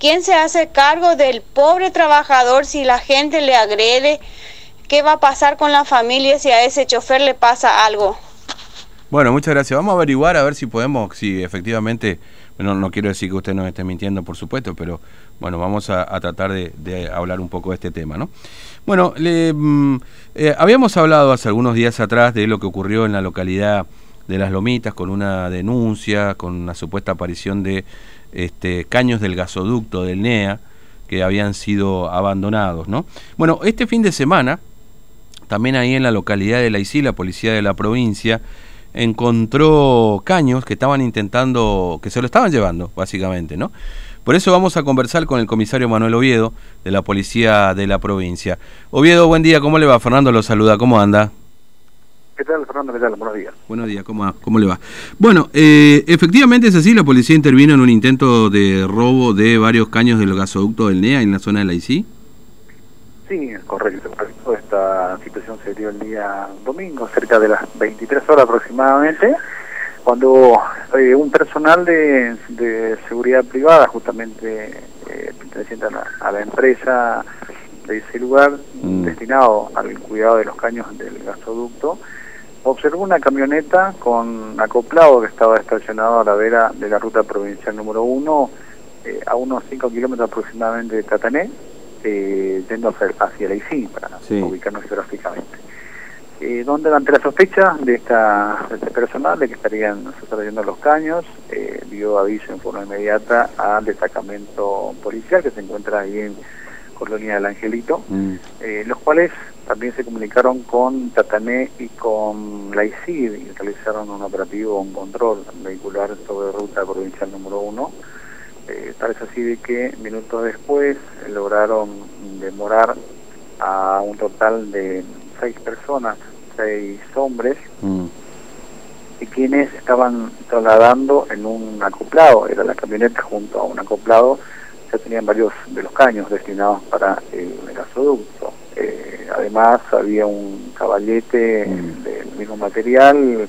¿Quién se hace cargo del pobre trabajador si la gente le agrede? ¿Qué va a pasar con la familia si a ese chofer le pasa algo? Bueno, muchas gracias. Vamos a averiguar a ver si podemos, si efectivamente, bueno, no quiero decir que usted nos esté mintiendo, por supuesto, pero bueno, vamos a, tratar de, hablar un poco de este tema, ¿no? Bueno, le, mm, eh, habíamos hablado hace algunos días atrás de lo que ocurrió en la localidad de Las Lomitas con una denuncia, con una supuesta aparición de este, caños del gasoducto del NEA que habían sido abandonados, ¿no? Bueno, este fin de semana, también ahí en la localidad de La Isla, la policía de la provincia, encontró caños que estaban intentando, que se lo estaban llevando, básicamente, ¿no? Por eso vamos a conversar con el comisario Manuel Oviedo, de la Policía de la Provincia. Oviedo, buen día, ¿cómo le va? Fernando lo saluda, ¿cómo anda? ¿Qué tal, Fernando? ¿Qué tal? Buenos días. Buenos días, ¿cómo, cómo le va? Bueno, eh, efectivamente es así, la policía intervino en un intento de robo de varios caños del gasoducto del NEA en la zona de la ICI. Sí, correcto, correcto. Esta situación se dio el día domingo, cerca de las 23 horas aproximadamente, cuando eh, un personal de, seguridad privada, justamente eh, perteneciente a la, empresa de ese lugar, mm. destinado al cuidado de los caños del gasoducto, observó una camioneta con acoplado que estaba estacionado a la vera de la ruta provincial número 1, eh, a unos 5 kilómetros aproximadamente de Catané, eh, yendo hacia, la ICI, para ubicarnos geográficamente. Eh, donde ante la sospecha de, esta, este personal de que estarían sucediendo los caños, eh, dio aviso en forma inmediata al destacamento policial que se encuentra ahí en Colonia del Angelito, mm. eh, los cuales también se comunicaron con Tatané y con la ICID y realizaron un operativo, un control vehicular sobre ruta provincial número uno eh, tal es así de que minutos después lograron demorar a un total de seis personas, seis hombres, mm. y quienes estaban trasladando en un acoplado, era la camioneta junto a un acoplado, ya tenían varios de los caños destinados para el gasoducto. Eh, además había un caballete mm. del mismo material,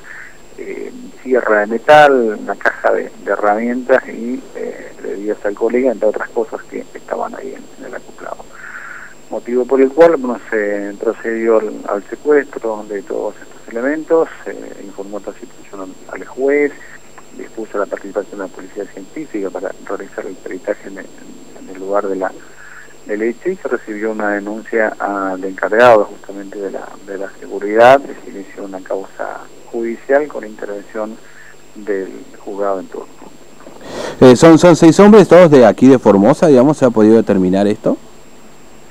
eh, sierra de metal, una caja de, herramientas y eh, bebidas alcohólicas, entre otras cosas que estaban ahí en, el acoplado. Motivo por el cual bueno, se procedió al, secuestro de todos estos elementos, informó esta situación al juez, dispuso la participación de la policía científica para realizar el peritaje en el, lugar de la del hecho y se recibió una denuncia al encargado justamente de la, de la seguridad, se inició una causa judicial con intervención del juzgado en turno. Eh, ¿son, ¿Son seis hombres, todos de aquí de Formosa, digamos? ¿Se ha podido determinar esto?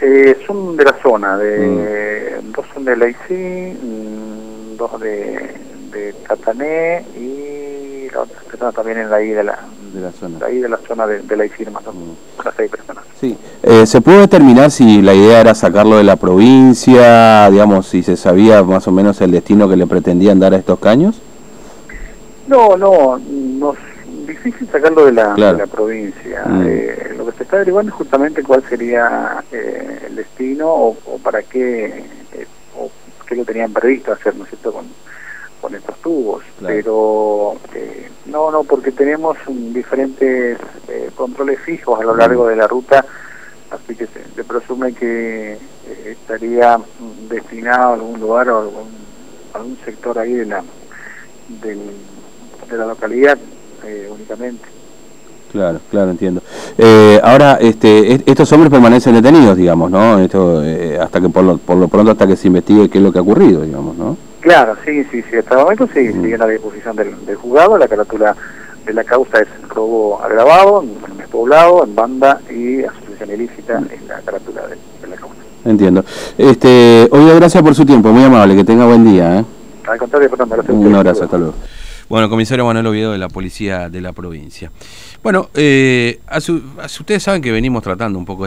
Eh, son de la zona, de mm. dos son de Laicí, mm, dos de, de Catané y la otra persona también en la I de la, de la zona, de, de la zona de, de más o menos, mm. las seis personas. Sí. Eh, ¿Se pudo determinar si la idea era sacarlo de la provincia, digamos, si se sabía más o menos el destino que le pretendían dar a estos caños? No, no, no difícil sacarlo de la, de la provincia. Mm. Eh, lo que se está averiguando es justamente cuál sería eh, el destino o, para qué, o qué lo tenían previsto hacer, ¿no es cierto?, con, con estos tubos. Pero no, no, porque tenemos diferentes controles fijos a lo largo de la ruta, así que se, presume que eh, estaría destinado a algún lugar o algún, algún sector ahí de la, de la localidad eh, únicamente. Claro, claro, entiendo. Eh, ahora, este, estos hombres permanecen detenidos, digamos, ¿no? Esto, hasta que por lo, por lo pronto hasta que se investigue qué es lo que ha ocurrido, digamos, ¿no? Claro, sí, sí, sí. Hasta el momento sí, mm. sigue la disposición del, del juzgado. La carátula de la causa es robo agravado, en despoblado, en banda y asociación ilícita en la carátula de, la causa. Entiendo. Este, oye, gracias por su tiempo, muy amable, que tenga buen día. ¿eh? Al contrario, gracias. Un abrazo, hasta luego. Bueno, comisario Manuel Oviedo de la Policía de la Provincia. Bueno, eh, ustedes saben que venimos tratando un poco